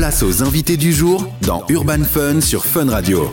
Place aux invités du jour dans Urban Fun sur Fun Radio.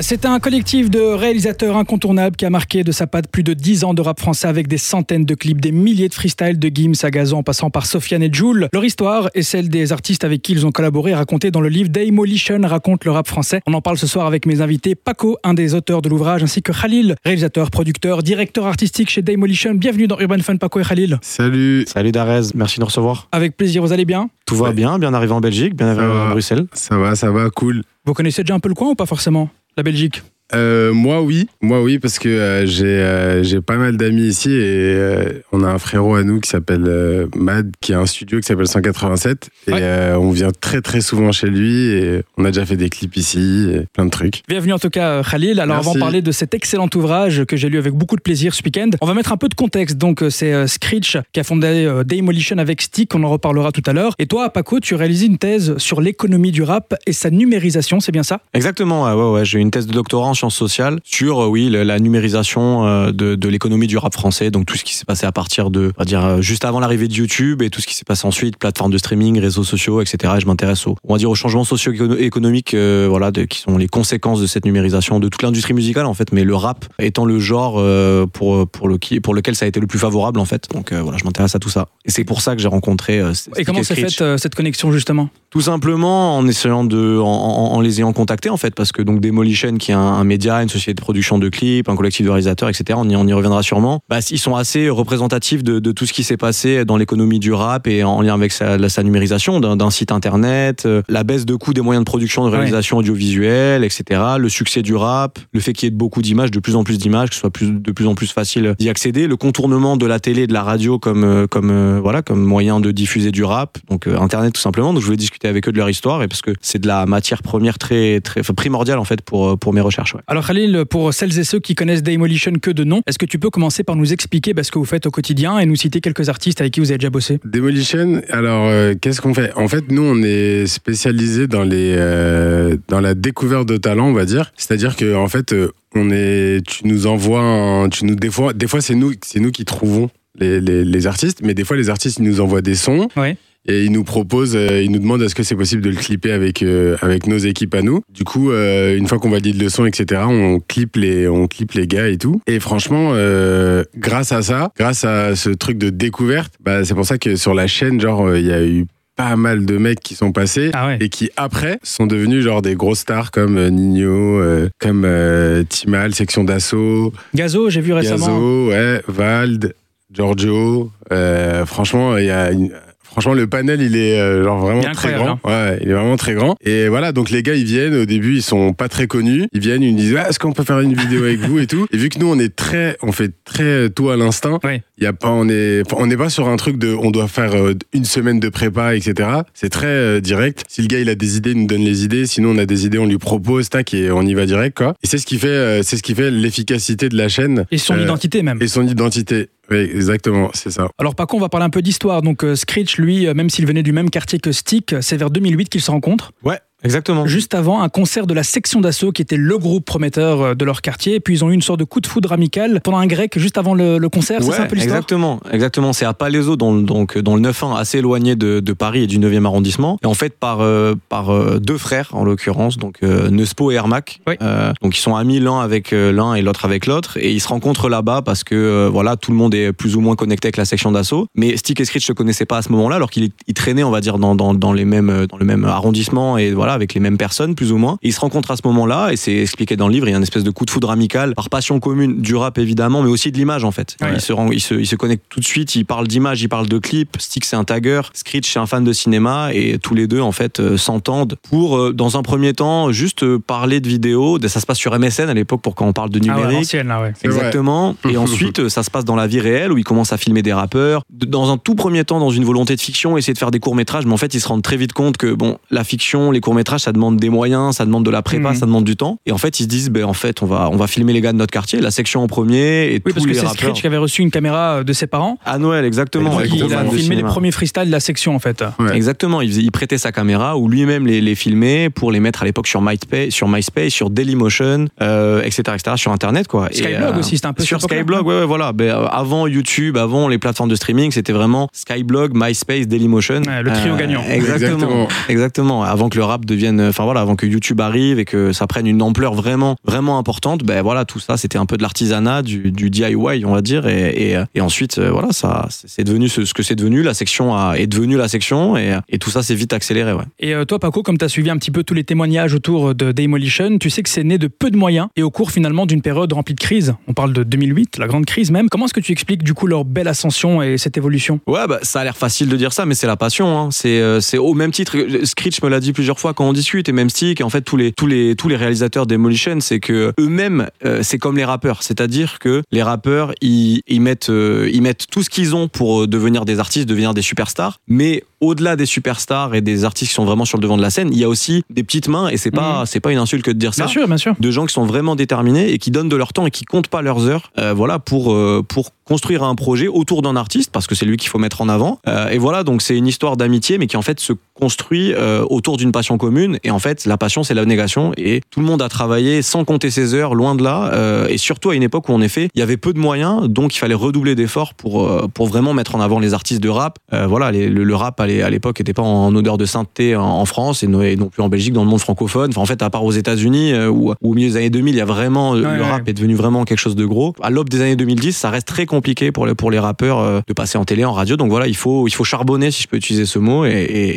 C'est un collectif de réalisateurs incontournables qui a marqué de sa patte plus de 10 ans de rap français avec des centaines de clips, des milliers de freestyles de Gims à Gazon en passant par Sofiane et Joule. Leur histoire et celle des artistes avec qui ils ont collaboré racontée dans le livre Demolition raconte le rap français. On en parle ce soir avec mes invités Paco, un des auteurs de l'ouvrage, ainsi que Khalil, réalisateur, producteur, directeur artistique chez Demolition. Bienvenue dans Urban Fun Paco et Khalil. Salut. Salut Darez, merci de nous recevoir. Avec plaisir, vous allez bien? Tout va Ouais. bien, bien arrivé en Belgique, bien arrivé à Bruxelles. Ça va, ça va, cool. Vous connaissez déjà un peu le coin ou pas forcément? La Belgique Euh, moi oui, moi oui parce que euh, j'ai euh, j'ai pas mal d'amis ici et euh, on a un frérot à nous qui s'appelle euh, Mad qui a un studio qui s'appelle 187 et Ouais. euh, on vient très très souvent chez lui et on a déjà fait des clips ici et plein de trucs. Bienvenue en tout cas Khalil. Alors Merci. avant de parler de cet excellent ouvrage que j'ai lu avec beaucoup de plaisir ce week-end, on va mettre un peu de contexte. Donc c'est euh, Screech qui a fondé euh, Demolition avec Stick, on en reparlera tout à l'heure. Et toi Paco, tu réalises une thèse sur l'économie du rap et sa numérisation, c'est bien ça? Exactement, ouais, ouais, ouais, j'ai une thèse de doctorat en sciences sociales sur, euh, oui, la numérisation euh, de, de l'économie du rap français, donc tout ce qui s'est passé à partir de, on va dire, euh, juste avant l'arrivée de YouTube et tout ce qui s'est passé ensuite, plateformes de streaming, réseaux sociaux, etc. Et je m'intéresse au, on va dire, aux changements socio-économiques, euh, voilà, de, qui sont les conséquences de cette numérisation de toute l'industrie musicale, en fait, mais le rap étant le genre euh, pour, pour, le, qui- pour lequel ça a été le plus favorable, en fait. Donc euh, voilà, je m'intéresse à tout ça. Et c'est pour ça que j'ai rencontré. Et comment s'est faite cette connexion justement? Tout simplement en essayant de, en, les ayant contactés en fait, parce que donc Demolition, qui est un, un média, une société de production de clips, un collectif de réalisateurs, etc. On y, on y reviendra sûrement. Bah, ils sont assez représentatifs de, de tout ce qui s'est passé dans l'économie du rap et en lien avec sa, la- sa numérisation d'un site internet, euh, la baisse de coûts des moyens de production, de réalisation audiovisuelle, etc. Le succès du rap, le fait qu'il y ait beaucoup d'images, de plus en plus d'images, que ce soit plus, de plus en plus facile d'y accéder, le contournement de la télé et de la radio comme, euh, comme, euh, voilà, comme moyen de diffuser du rap, donc euh, internet tout simplement. Donc je voulais discuter avec eux de leur histoire et parce que c'est de la matière première très, très enfin, primordiale en fait pour, pour mes recherches. ouais. Alors Khalil, pour celles et ceux qui connaissent Demolition que de nom, est-ce que tu peux commencer par nous expliquer bah, ce que vous faites au quotidien et nous citer quelques artistes avec qui vous avez déjà bossé? Demolition, alors euh, qu'est-ce qu'on fait? En fait, nous, on est spécialisé dans les euh, dans la découverte de talents, on va dire. C'est-à-dire que en fait, euh, on est, tu nous envoies, un- tu nous des fois, des fois c'est nous, c'est nous qui trouvons les, les, les artistes, mais des fois les artistes ils nous envoient des sons. Ouais. Et ils nous proposent, euh, ils nous demandent est-ce que c'est possible de le clipper avec euh, avec nos équipes à nous. Du coup, euh, une fois qu'on valide le son, etc., on clip les on clip les gars et tout. Et franchement, euh, grâce à ça, grâce à ce truc de découverte, bah, c'est pour ça que sur la chaîne, genre, il y a eu pas mal de mecs qui sont passés Ah ouais. et qui après sont devenus genre des grosses stars comme Nino, euh, comme euh, Timal, Section d'Assaut, Gazo, j'ai vu récemment. Gazo, ouais, Vald, Giorgio. euh, franchement, il y a une- Franchement, le panel, il est euh, genre vraiment est très grand. Ouais, il est vraiment très grand. Et voilà, donc les gars, ils viennent. Au début, ils sont pas très connus. Ils viennent, ils nous disent, Ah, est-ce qu'on peut faire une vidéo avec vous et tout? Et vu que nous, on est très, on fait très tout à l'instinct. Ouais. Il y a pas, on est, on n'est pas sur un truc de, on doit faire euh, une semaine de prépa, etc. C'est très euh, direct. Si le gars, il a des idées, il nous donne les idées. Sinon, on a des idées, on lui propose, tac, et on y va direct, quoi. Et c'est ce qui fait, c'est ce qui fait l'efficacité de la chaîne. Et son Euh, identité même. Et son identité. Oui, exactement, c'est ça. Alors Paco, on va parler un peu d'histoire. Donc euh, Screech, lui, euh, même s'il venait du même quartier que Stick, c'est vers 2008 qu'ils se rencontrent. Ouais, exactement. Juste avant un concert de la section d'assaut qui était le groupe prometteur euh, de leur quartier. Et puis ils ont eu une sorte de coup de foudre amical pendant un grec juste avant le, le concert. c'est Ouais, ça un peu l'histoire? exactement, exactement. C'est à Palaiseau, dans, le- donc dans le 9-1, assez éloigné de, de Paris et du 9e arrondissement. Et en fait, par euh, par euh, deux frères en l'occurrence, donc euh, Nespo et Ermac. Oui. Donc ils sont amis l'un avec l'un et l'autre avec l'autre, et ils se rencontrent là-bas parce que voilà, tout le monde est plus ou moins connecté avec la section d'assaut. Mais Stick et Screech se connaissaient pas à ce moment-là, alors qu'ils ils traînaient, on va dire, dans, dans, dans les mêmes dans le même arrondissement et voilà avec les mêmes personnes plus ou moins. Et ils se rencontrent à ce moment-là, et c'est expliqué dans le livre. Il y a une espèce de coup de foudre amical par passion commune du rap évidemment, mais aussi de l'image en fait. Ouais. Ils se rend- ils se ils se connectent tout de suite. Ils parlent d'image, ils parlent de clips. Stick c'est un tagger, Screech c'est un fan de cinéma, et tous les deux en fait euh, s'entendent pour euh, dans un premier temps juste euh, parler de vidéos. Ça se passe sur MSN à l'époque pour quand on parle de Ah ouais, numérique. l'ancienne, là, ouais. Exactement. Et ensuite, ça se passe dans la vie réelle où ils commencent à filmer des rappeurs. Dans un tout premier temps, dans une volonté de fiction, essayer de faire des courts métrages, mais en fait, ils se rendent très vite compte que bon, la fiction, les courts métrage, ça demande des moyens, ça demande de la prépa, Mhm. ça demande du temps. Et en fait, ils se disent, ben en fait, on va, on va filmer les gars de notre quartier, la section en premier et Oui, tous parce que c'est. Screech qui avait reçu une caméra euh, de ses parents. À Noël, exactement. Il a filmé les premiers freestyles de la section, en fait. Ouais. Exactement, il, faisait- il prêtait sa caméra ou lui-même les, les filmait pour les mettre à l'époque sur MySpace, sur MySpace, sur Dailymotion, euh, etc., etc., sur Internet quoi. Skyblog euh, aussi, c'était un peu sur. Skyblog, ouais, ouais, voilà. Ben, euh, avant YouTube, avant les plateformes de streaming, c'était vraiment Skyblog, MySpace, Dailymotion. Ouais, le trio gagnant. Exactement, Exactement. exactement. Avant que le rap devienne, enfin voilà, avant que YouTube arrive et que ça prenne une ampleur vraiment, vraiment importante, ben voilà, tout ça, c'était un peu de l'artisanat, du, du DIY, on va dire, et, et, et ensuite, euh, voilà, ça, c'est devenu ce, ce que c'est devenu. La section a, est devenue la section, et, et tout ça s'est vite accéléré, ouais. Et euh, toi, Paco, comme tu as suivi un petit peu tous les témoignages autour de Demolition, tu sais que c'est né de peu de moyens et au cours finalement d'une période remplie de crises. On parle de 2008, la grande crise même. Comment est-ce que tu expliques du coup leur belle ascension et cette évolution? Ouais, bah, ça a l'air facile de dire ça, mais c'est la passion. Hein. C'est, euh, c'est au même titre. Screech me l'a dit plusieurs fois quand on discute, et même Stick, et en fait tous les tous les tous les réalisateurs d'Emolition, c'est que eux-mêmes, euh, c'est comme les rappeurs, c'est-à-dire que les rappeurs, ils, ils mettent euh, ils mettent tout ce qu'ils ont pour euh, devenir des artistes, devenir des superstars, mais au-delà des superstars et des artistes qui sont vraiment sur le devant de la scène, il y a aussi des petites mains, et c'est pas c'est pas une insulte que de dire ça. Bien sûr, bien sûr. de gens qui sont vraiment déterminés et qui donnent de leur temps et qui comptent pas leurs heures euh, voilà pour euh, pour construire un projet autour d'un artiste parce que c'est lui qu'il faut mettre en avant. Euh, et voilà donc c'est une histoire d'amitié mais qui en fait se construit euh, autour d'une passion commune. Et en fait la passion c'est l'abnégation. Et tout le monde a travaillé sans compter ses heures loin de là. Euh, et surtout à une époque où en effet il y avait peu de moyens donc il fallait redoubler d'efforts pour pour vraiment mettre en avant les artistes de rap. Voilà les- le, le rap à l'é- à l'époque était pas en odeur de sainteté en, en France et no- et non plus en Belgique dans le monde francophone. Enfin en fait à part aux États-Unis où, où au milieu des années 2000 il y a vraiment Ouais, le ouais. rap est devenu vraiment quelque chose de gros. À l'aube des années 2010 ça reste très compliqué pour les pour les rappeurs euh, de passer en télé en radio. Donc voilà il faut il faut charbonner si je peux utiliser ce mot. Et,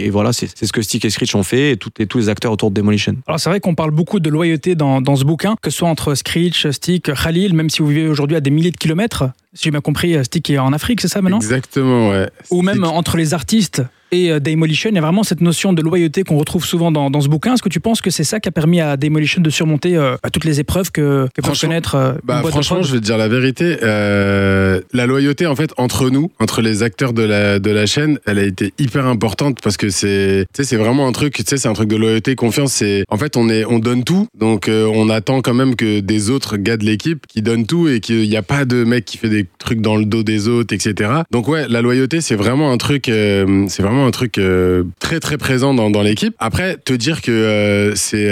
et- voilà c'est ce que Stick et Screech ont fait et tous les acteurs autour de Demolition. Alors c'est vrai qu'on parle beaucoup de loyauté dans, dans ce bouquin, que ce soit entre Screech, Stick, Khalil, même si vous vivez aujourd'hui à des milliers de kilomètres. Si j'ai bien compris, Stick est en Afrique, c'est ça maintenant? Exactement, ouais. Ou même entre les artistes et euh, Demolition, il y a vraiment cette notion de loyauté qu'on retrouve souvent dans, dans ce bouquin. Est-ce que tu penses que c'est ça qui a permis à Demolition de surmonter euh, bah, toutes les épreuves que, que peut connaître euh, Bah, franchement, je vais te dire la vérité. euh, la loyauté, en fait, entre nous, entre les acteurs de la, de la chaîne, elle a été hyper importante parce que c'est, vraiment un truc, c'est un truc de loyauté, confiance. C'est, en fait, on est, on donne tout. Donc, euh, on attend quand même que des autres gars de l'équipe qui donnent tout et qu'il n'y a pas de mec qui fait des trucs dans le dos des autres, etc. Donc, ouais, la loyauté, c'est vraiment un truc, euh, c'est vraiment un truc euh, très, très présent dans, dans l'équipe. Après, te dire que euh, c'est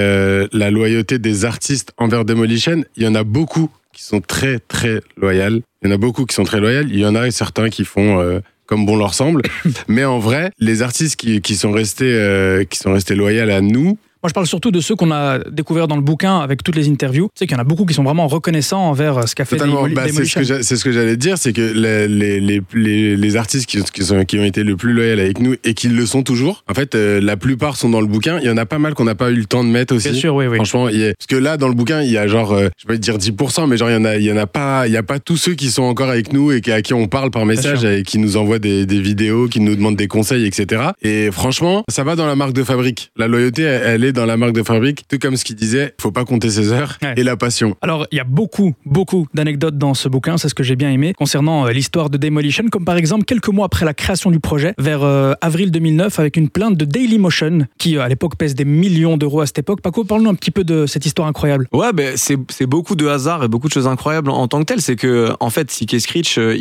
la loyauté des artistes envers Demolition, il y en a beaucoup qui sont très très loyales. Il y en a beaucoup qui sont très loyales. Il y en a certains qui font comme bon leur semble. Mais en vrai, les artistes qui, qui sont restés euh, qui sont restés loyaux à nous, Moi, je parle surtout de ceux qu'on a découverts dans le bouquin avec toutes les interviews. Tu sais qu'il y en a beaucoup qui sont vraiment reconnaissants envers euh, ce qu'a fait totalement. Bah, c'est ce que c'est j'allais dire, c'est que les, les, les, les, artistes qui, qui, sont, qui ont été le plus loyaux avec nous et qui le sont toujours, en fait, euh, la plupart sont dans le bouquin. Il y en a pas mal qu'on n'a pas eu le temps de mettre aussi. Bien sûr, oui, oui. Franchement, a- parce que là, dans le bouquin, il y a genre, euh, je vais te dire 10%, mais genre, il y en a, il y en a pas, il y a pas tous ceux qui sont encore avec nous et à qui on parle par message et qui nous envoient des, des vidéos, qui nous demandent des conseils, etc. Et franchement, ça va dans la marque de fabrique. La loyauté, elle, elle est dans la marque de fabrique. Tout comme ce qu'il disait, faut pas compter ses heures Ouais. et la passion. Alors, il y a beaucoup, beaucoup d'anecdotes dans ce bouquin, c'est ce que j'ai bien aimé, concernant euh, l'histoire de Demolition, comme par exemple quelques mois après la création du projet, vers euh, avril 2009, avec une plainte de Dailymotion, qui euh, à l'époque pèse des millions d'euros à cette époque. Paco, parle-nous un petit peu de cette histoire incroyable. Ouais, ben c'est c'est beaucoup de hasard et beaucoup de choses incroyables en, tant que tel. C'est que en fait, Sick Screech, il-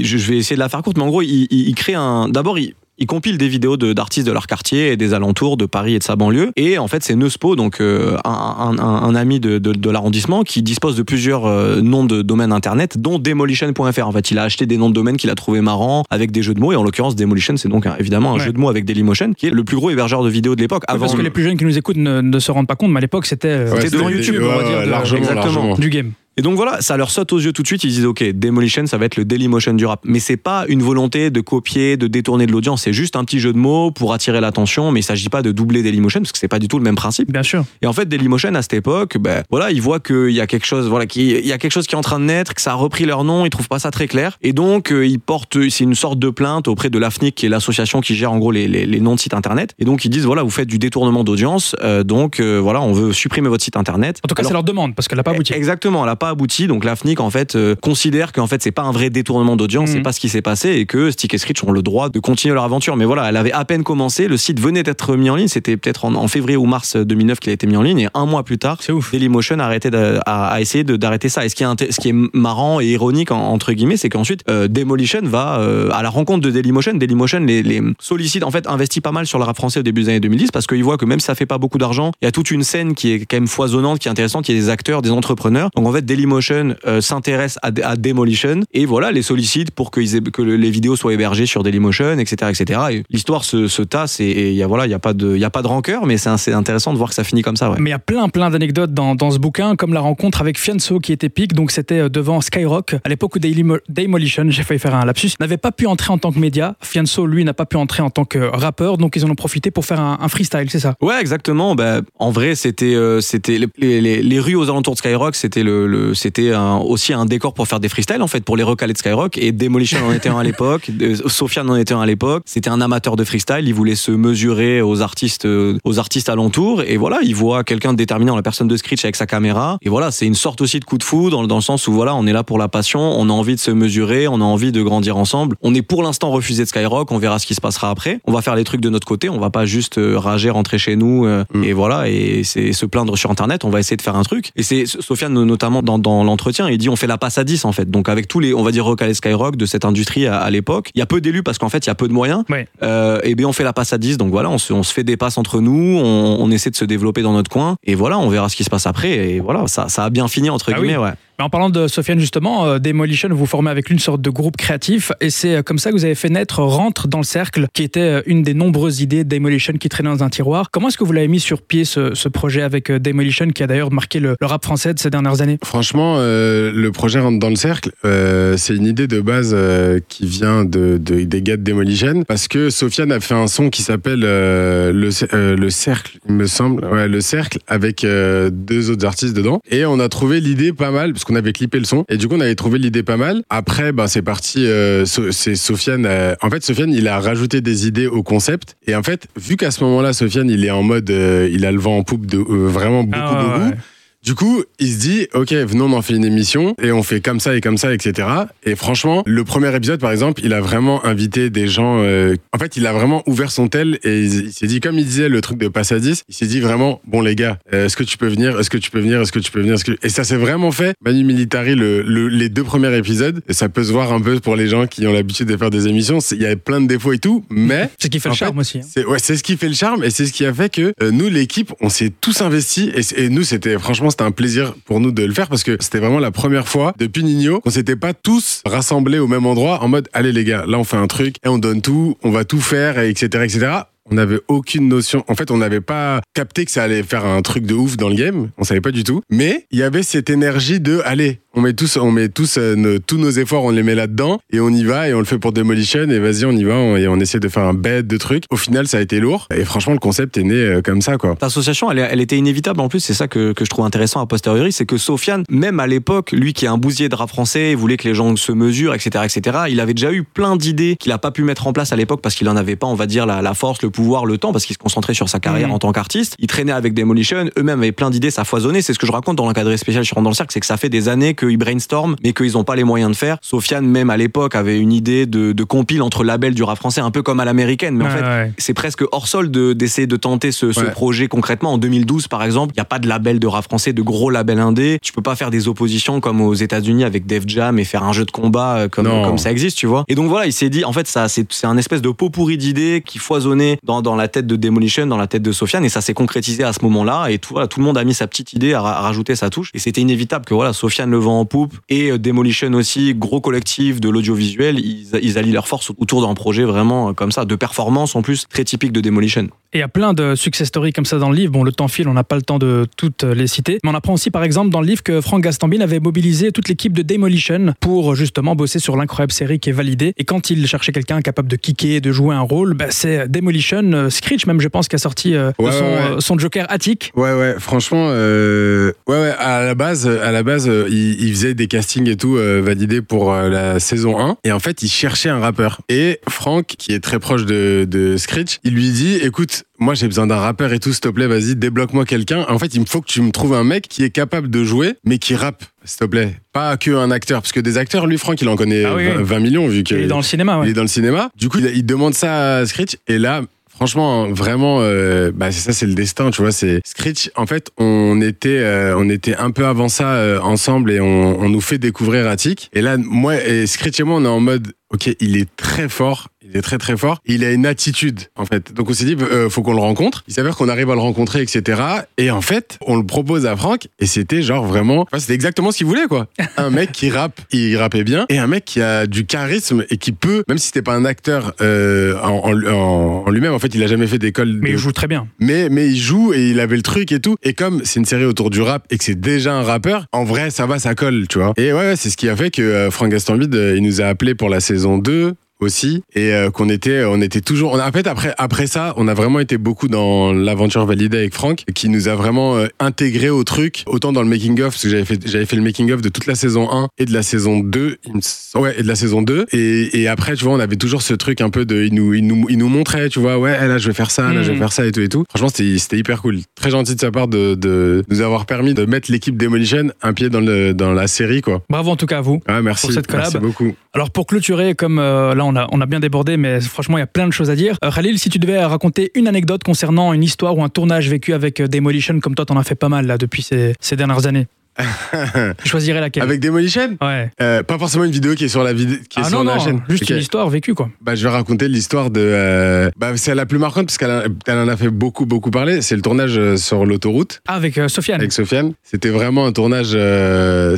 il- je je vais essayer de la faire courte, mais en gros, il, il- il crée un. D'abord, il il compile des vidéos de- d'artistes de, leur quartier et des alentours de Paris et de sa banlieue. Et en fait, c'est Neuspo, donc euh, un, un- ami de, de- de l'arrondissement, qui dispose de plusieurs euh, noms de domaines internet, dont Demolition.fr. En fait, il a acheté des noms de domaines qu'il a trouvé marrants avec des jeux de mots. Et en l'occurrence, Demolition, c'est donc évidemment un Ouais. jeu de mots avec Dailymotion, qui est le plus gros hébergeur de vidéos de l'époque. Oui, Avant parce que les plus jeunes qui nous écoutent ne, ne se rendent pas compte, mais à l'époque, c'était euh, Ouais, C'était devant YouTube, ouais, on va dire, ouais, de- largement, exactement. largement. du game. Et donc voilà, ça leur saute aux yeux tout de suite. Ils disent ok, Demolition, ça va être le Dailymotion du rap. Mais c'est pas une volonté de copier, de détourner de l'audience. C'est juste un petit jeu de mots pour attirer l'attention. Mais il s'agit pas de doubler Dailymotion parce que c'est pas du tout le même principe. Bien sûr. Et en fait, Dailymotion à cette époque, ben voilà, ils voient qu'il y a quelque chose, voilà, qu'il il y a quelque chose qui est en train de naître, que ça a repris leur nom. Ils trouvent pas ça très clair. Et donc euh, ils portent, c'est une sorte de plainte auprès de l'AFNIC, qui est l'association qui gère en gros les, les- les noms de sites internet. Et donc ils disent voilà, vous faites du détournement d'audience. euh, donc euh, voilà, on veut supprimer votre site internet. En tout cas, Alors- c'est leur demande, parce qu'elle n'a pas abouti. Exactement, elle pas abouti. Donc la FNIC en fait euh, considère qu'en fait c'est pas un vrai détournement d'audience, Mhm. c'est pas ce qui s'est passé et que Stick et Screech ont le droit de continuer leur aventure. Mais voilà, elle avait à peine commencé, le site venait d'être mis en ligne, c'était peut-être en, en février ou mars 2009 qu'il a été mis en ligne et un mois plus tard, ouf. Dailymotion a arrêté de- a, a essayé d'arrêter ça. Et ce qui est, ce qui est marrant et ironique en- entre guillemets, c'est qu'ensuite euh, Demolition va euh, à la rencontre de Dailymotion. Dailymotion les, les sollicite, en fait, investit pas mal sur le rap français au début des années 2010 parce qu'il voit que même si ça fait pas beaucoup d'argent, il y a toute une scène qui est quand même foisonnante, qui est intéressante, il y a des acteurs, des entrepreneurs. Donc en fait, Dailymotion euh, s'intéresse à, à Demolition et voilà, les sollicite pour aient- que le- les vidéos soient hébergées sur Dailymotion, etc., etc. Et l'histoire se, se tasse et il y a voilà, il y a pas de, y a pas de rancœur, mais c'est intéressant de voir que ça finit comme ça. Ouais. Mais il y a plein, plein d'anecdotes dans, dans ce bouquin, comme la rencontre avec Fianso qui était épique. Donc, c'était euh, devant Skyrock, à l'époque où Daily- Daymolition, j'ai failli faire un lapsus, n'avait pas pu entrer en tant que média. Fianso, lui, n'a pas pu entrer en tant que rappeur. Donc, ils en ont profité pour faire un, un freestyle, c'est ça? Ouais, exactement. Bah, en vrai, c'était euh, c'était les, les, les rues aux alentours de Skyrock, c'était le, le c'était un- aussi un décor pour faire des freestyles en fait pour les recalés de Skyrock et Demolition en était un à l'époque, euh, Sofiane en était un à l'époque. C'était un amateur de freestyle, il voulait se mesurer aux artistes euh, aux artistes alentours et voilà, il voit quelqu'un déterminant la personne de Screech avec sa caméra et voilà, c'est une sorte aussi de coup de fou dans, dans le sens où voilà, on est là pour la passion, on a envie de se mesurer, on a envie de grandir ensemble. On est pour l'instant refusé de Skyrock, on verra ce qui se passera après. On va faire les trucs de notre côté, on va pas juste euh, rager, rentrer chez nous euh, Mm. et voilà et c'est se plaindre sur internet. On va essayer de faire un truc. Et c'est Sofiane notamment dans, dans l'entretien, il dit on fait la passe à 10 en fait. Donc avec tous les on va dire recalés Skyrock de cette industrie à, à l'époque, il y a peu d'élus parce qu'en fait il y a peu de moyens. Ouais. Euh, et bien on fait la passe à 10 donc voilà on se, on se fait des passes entre nous, on, on essaie de se développer dans notre coin et voilà on verra ce qui se passe après et voilà ça, ça a bien fini entre Ah oui. guillemets ouais. En parlant de Sofiane, justement, euh, Demolition, vous formez avec une sorte de groupe créatif et c'est euh, comme ça que vous avez fait naître Rentre dans le cercle, qui était euh, une des nombreuses idées de Demolition qui traînait dans un tiroir. Comment est-ce que vous l'avez mis sur pied ce, projet avec Demolition qui a d'ailleurs marqué le, rap français de ces dernières années? Franchement, le projet rentre dans le cercle. C'est une idée de base qui vient de, de- des gars de Demolition parce que Sofiane a fait un son qui s'appelle le, le cercle, il me semble. Ouais, le cercle avec deux autres artistes dedans. Et on a trouvé l'idée pas mal parce qu'on avait clippé le son. Et du coup, on avait trouvé l'idée pas mal. Après, ben, c'est parti. euh, c'est Sofiane. euh, en fait, Sofiane, il a rajouté des idées au concept. Et en fait, vu qu'à ce moment-là, Sofiane, il est en mode, euh, il a le vent en poupe de vraiment beaucoup, Ah ouais, beaucoup. ouais. Du coup, il se dit, ok, venons, on en fait une émission et on fait comme ça et comme ça, etc. Et franchement, le premier épisode, par exemple, il a vraiment invité des gens. euh, En fait, il a vraiment ouvert son tel et il, il s'est dit, comme il disait le truc de passe à 10, il s'est dit vraiment, bon les gars, euh, est-ce que tu peux venir Est-ce que tu peux venir Est-ce que tu peux venir que- Et ça s'est vraiment fait. Manu Militari, le, le- les deux premiers épisodes, et ça peut se voir un peu pour les gens qui ont l'habitude de faire des émissions. Il y avait plein de défauts et tout, mais C'est ce qui fait le charme aussi. hein. c'est ouais, c'est ce qui fait le charme et c'est ce qui a fait que euh, nous l'équipe, on s'est tous investis et nous c'était franchement c'était un plaisir pour nous de le faire parce que c'était vraiment la première fois depuis Nino qu'on s'était pas tous rassemblés au même endroit en mode allez les gars, là on fait un truc et on donne tout, on va tout faire et etc etc. On n'avait aucune notion. En fait, on n'avait pas capté que ça allait faire un truc de ouf dans le game. On savait pas du tout. Mais il y avait cette énergie de allez, on met tous, on met tous euh, nos- tous nos efforts, on les met là-dedans et on y va et on le fait pour Demolition et vas-y, on y va et on essaie de faire un bête de trucs. Au final, ça a été lourd et franchement, le concept est né euh, comme ça, quoi. Cette association, elle, elle était inévitable en plus. C'est ça que, je trouve intéressant a posteriori, c'est que Sofiane, même à l'époque, lui qui est un bousier de rap français, voulait que les gens se mesurent, etc., etc. Il avait déjà eu plein d'idées qu'il a pas pu mettre en place à l'époque parce qu'il en avait pas, on va dire, la, la force, le pouvoir, le temps, parce qu'il se concentrait sur sa carrière Mhm. en tant qu'artiste. Il traînait avec Demolition, eux-mêmes avaient plein d'idées, ça foisonnait. C'est ce que je raconte dans l'encadré spécial sur Rentre dans le cercle, c'est que ça fait des années qu'ils brainstorment, mais qu'ils ont pas les moyens de faire. Sofiane, même à l'époque, avait une idée de, de compile entre labels du rap français, un peu comme à l'américaine, mais en Ouais, fait, ouais. c'est presque hors sol de- d'essayer de tenter ce, ce Ouais. projet concrètement. En 2012, par exemple, il n'y a pas de label de rap français, de gros label indé. Tu peux pas faire des oppositions comme aux États-Unis avec Def Jam et faire un jeu de combat euh, comme, Non. comme ça existe, tu vois. Et donc voilà, il s'est dit, en fait, ça, c'est c'est un espèce de pot pourri d'idées qui foisonnait dans, la tête de Demolition, dans la tête de Sofiane, et ça s'est concrétisé à ce moment-là. Et tout, voilà, tout le monde a mis sa petite idée à rajouter sa touche. Et c'était inévitable que voilà, Sofiane le vent en poupe et euh, Demolition aussi, gros collectif de l'audiovisuel, ils, ils allient leurs forces autour d'un projet vraiment euh, comme ça, de performance en plus, très typique de Demolition. Et il y a plein de success stories comme ça dans le livre. Bon, le temps file, on n'a pas le temps de toutes les citer. Mais on apprend aussi, par exemple, dans le livre que Franck Gastambin avait mobilisé toute l'équipe de Demolition pour justement bosser sur l'incroyable série qui est validée. Et quand il cherchait quelqu'un capable de kicker, de jouer un rôle, bah, c'est Demolition, euh, Screech même, je pense, qui a sorti euh, de Ouais, son, ouais, ouais. euh, son Joker attique. Ouais, ouais, franchement, euh, ouais, ouais, à la base, à la base, il, il faisait des castings et tout validés pour la saison 1. Et en fait, il cherchait un rappeur. Et Franck, qui est très proche de, de Screech, il lui dit, écoute, écoute, moi j'ai besoin d'un rappeur et tout, s'il te plaît, vas-y, débloque-moi quelqu'un. En fait, il me faut que tu me trouves un mec qui est capable de jouer, mais qui rappe, s'il te plaît. Pas que un acteur, parce que des acteurs, lui, Franck, il en connaît Ah oui, 20, oui. 20 millions, vu Il est qu'il dans le cinéma, ouais. est dans le cinéma. Du coup, il, il demande ça à Screech, et là, Franchement, vraiment, euh, bah c'est ça, c'est le destin, tu vois. C'est Screech. En fait, on était, euh, on était un peu avant ça euh, ensemble et on, on nous fait découvrir Attic. Et là, moi et Screech et moi, on est en mode, ok, il est très fort, il est très très fort. Il a une attitude, en fait. Donc on s'est dit, euh, faut qu'on le rencontre. Il s'avère qu'on arrive à le rencontrer, etc. Et en fait, on le propose à Franck et c'était genre vraiment, enfin, c'était exactement ce qu'il voulait, quoi. Un mec qui rappe, il rappait bien, et un mec qui a du charisme et qui peut, même si c'était pas un acteur euh, en, en- en- en lui-même, en fait, il a jamais fait d'école. Mais de- il joue très bien. mais, mais il joue et il avait le truc et tout. Et comme c'est une série autour du rap et que c'est déjà un rappeur, en vrai, ça va, ça colle, tu vois. Et ouais, ouais, c'est ce qui a fait que euh, Franck Gastambide, euh, il nous a appelé pour la saison 2 aussi et euh, qu'on était on était toujours on a, en fait après après ça on a vraiment été beaucoup dans l'aventure validée avec Franck qui nous a vraiment euh, intégré au truc autant dans le making of parce que j'avais fait j'avais fait le making of de toute la saison 1 et de la saison 2 il me s- ouais et de la saison 2 et, et après tu vois on avait toujours ce truc un peu de il nous il nous il nous montrait tu vois ouais là je vais faire ça là je vais Mhm. faire ça et tout et tout franchement c'était c'était hyper cool très gentil de sa part de, de nous avoir permis de mettre l'équipe Demolition un pied dans le dans la série quoi Bravo en tout cas à vous. ah merci Pour cette collab. merci beaucoup Alors pour clôturer, comme euh, là on on a bien débordé, mais franchement il y a plein de choses à dire. Euh, Khalil, si tu devais raconter une anecdote concernant une histoire ou un tournage vécu avec euh, Demolition, comme toi t'en as fait pas mal depuis ces dernières années, tu choisirais laquelle avec Demolition Ouais. Euh, pas forcément une vidéo qui est sur la vidéo qui est Ah sur non, la non, chaîne. juste une histoire vécue quoi. Bah, je vais raconter l'histoire de. euh, Bah, c'est la plus marquante parce qu'elle en a fait beaucoup, beaucoup parler. C'est le tournage euh, sur l'autoroute Ah, avec euh, Sofiane. avec Sofiane. C'était vraiment un tournage.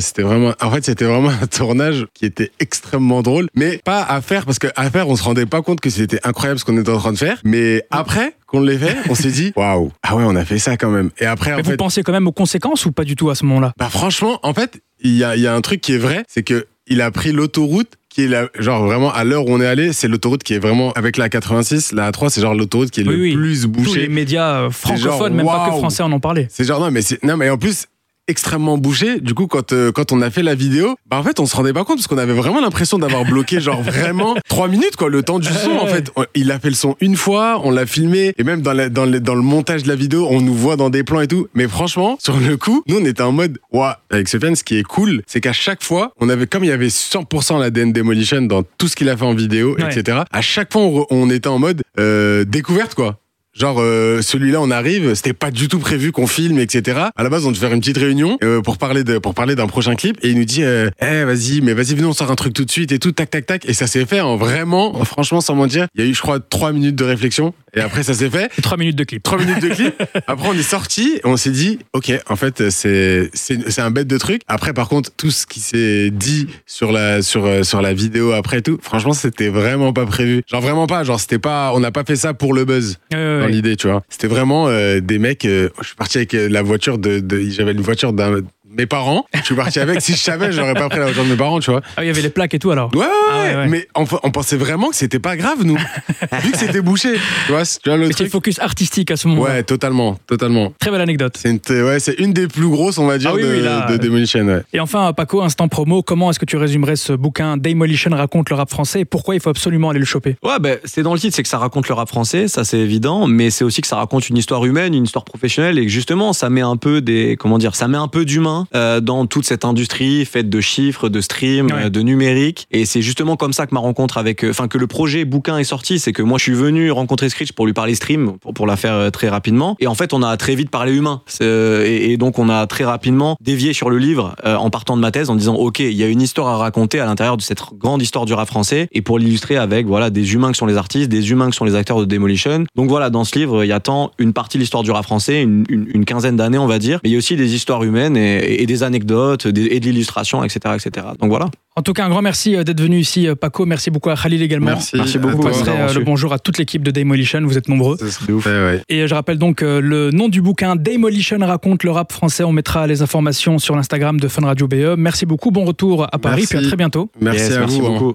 C'était vraiment. En fait, c'était vraiment un tournage qui était extrêmement drôle, mais pas à faire parce que à faire, on se rendait pas compte que c'était incroyable ce qu'on était en train de faire. Mais après qu'on l'ait fait, on s'est dit waouh, ah ouais, on a fait ça quand même. Et après, Mais en vous fait, pensiez quand même aux conséquences ou pas du tout à ce moment-là? Bah franchement, en fait, il y a, y a un truc qui est vrai, c'est que il a pris l'autoroute qui est la, genre vraiment à l'heure où on est allé, c'est l'autoroute qui est vraiment avec la 86, la A3, c'est genre l'autoroute qui est Oui, le oui. plus Tous les bouchée. médias euh, francophones, même pas que français, en ont parlé. C'est genre non mais non mais en plus extrêmement bouché. Du coup, quand euh, quand on a fait la vidéo, bah en fait, on se rendait pas compte parce qu'on avait vraiment l'impression d'avoir bloqué genre vraiment trois minutes quoi, le temps du son en fait. On- Il a fait le son une fois, on l'a filmé et même dans la- dans le dans le montage de la vidéo, on nous voit dans des plans et tout. Mais franchement, sur le coup, nous on était en mode ouah avec Sofiane, ce qui est cool, c'est qu'à chaque fois, on avait comme il y avait 100% l'ADN Demolition dans tout ce qu'il a fait en vidéo, Ouais. etc. À chaque fois, on, re- on était en mode euh, découverte quoi. Genre euh, celui-là on arrive, c'était pas du tout prévu qu'on filme etc. À la base on devait faire une petite réunion euh, pour parler de pour parler d'un prochain clip et il nous dit euh, eh vas-y mais vas-y venez on sort un truc tout de suite et tout tac tac tac. Et ça s'est fait en vraiment franchement sans mentir. Il y a eu je crois trois minutes de réflexion et après ça s'est fait trois minutes de clip. trois minutes de clip après on est sorti on s'est dit ok en fait c'est c'est un bête de truc après par contre tout ce qui s'est dit sur la sur euh, sur la vidéo après tout franchement c'était vraiment pas prévu genre vraiment pas genre c'était pas on n'a pas fait ça pour le buzz Euh, dans ouais. l'idée, tu vois. C'était vraiment euh, des mecs. euh, je suis parti avec la voiture de. de- J'avais une voiture d'un mes parents. Je suis parti avec. Si je savais, j'aurais pas pris la voiture de mes parents, tu vois. Ah, il y avait les plaques et tout alors. Ouais, ouais, Ah ouais. Mais on, on pensait vraiment que c'était pas grave, nous. Vu que c'était bouché. Tu vois, tu vois le C'était le truc. focus artistique à ce moment-là. Ouais, totalement, totalement. Très belle anecdote. C'est une, ouais, c'est une des plus grosses, on va dire, Ah oui, de, oui, là, de euh, Demolition. Ouais. Et enfin, Paco, instant promo, comment est-ce que tu résumerais ce bouquin Demolition raconte le rap français et pourquoi il faut absolument aller le choper? Ouais, ben, c'est dans le titre, c'est que ça raconte le rap français, ça c'est évident, mais c'est aussi que ça raconte une histoire humaine, une histoire professionnelle, et que justement, ça met un peu des, comment dire, ça met un peu d'humain euh, dans toute cette industrie faite de chiffres, de stream, Ouais. euh, de numérique. Et c'est justement comme ça que ma rencontre avec, euh, enfin, que le projet bouquin est sorti, c'est que moi, je suis venu rencontrer Screech pour lui parler stream, pour, pour la faire euh, très rapidement. Et en fait, on a très vite parlé humain. Et, et donc, on a très rapidement dévié sur le livre euh, en partant de ma thèse en disant, OK, il y a une histoire à raconter à l'intérieur de cette grande histoire du rap français et pour l'illustrer avec, voilà, des humains qui sont les artistes, des humains qui sont les acteurs de Demolition. Donc voilà, dans ce livre, il y a tant une partie de l'histoire du rap français, une, une- une quinzaine d'années, on va dire, mais il y a aussi des histoires humaines et, et des anecdotes des- et de l'illustration, etc., etc. Donc voilà. En tout cas, un grand merci euh, d'être venu ici, euh, Paco. Merci beaucoup à Khalil également. Merci. Beaucoup, Vous passerez euh, le bonjour à toute l'équipe de Demolition, vous êtes nombreux. Ce serait fait, ouais. Et je rappelle donc le nom du bouquin Demolition raconte le rap français. On mettra les informations sur l'Instagram de Fun Radio BE. Merci beaucoup, bon retour à Paris, Merci. puis à très bientôt. Merci Yes, à merci vous. hein. beaucoup.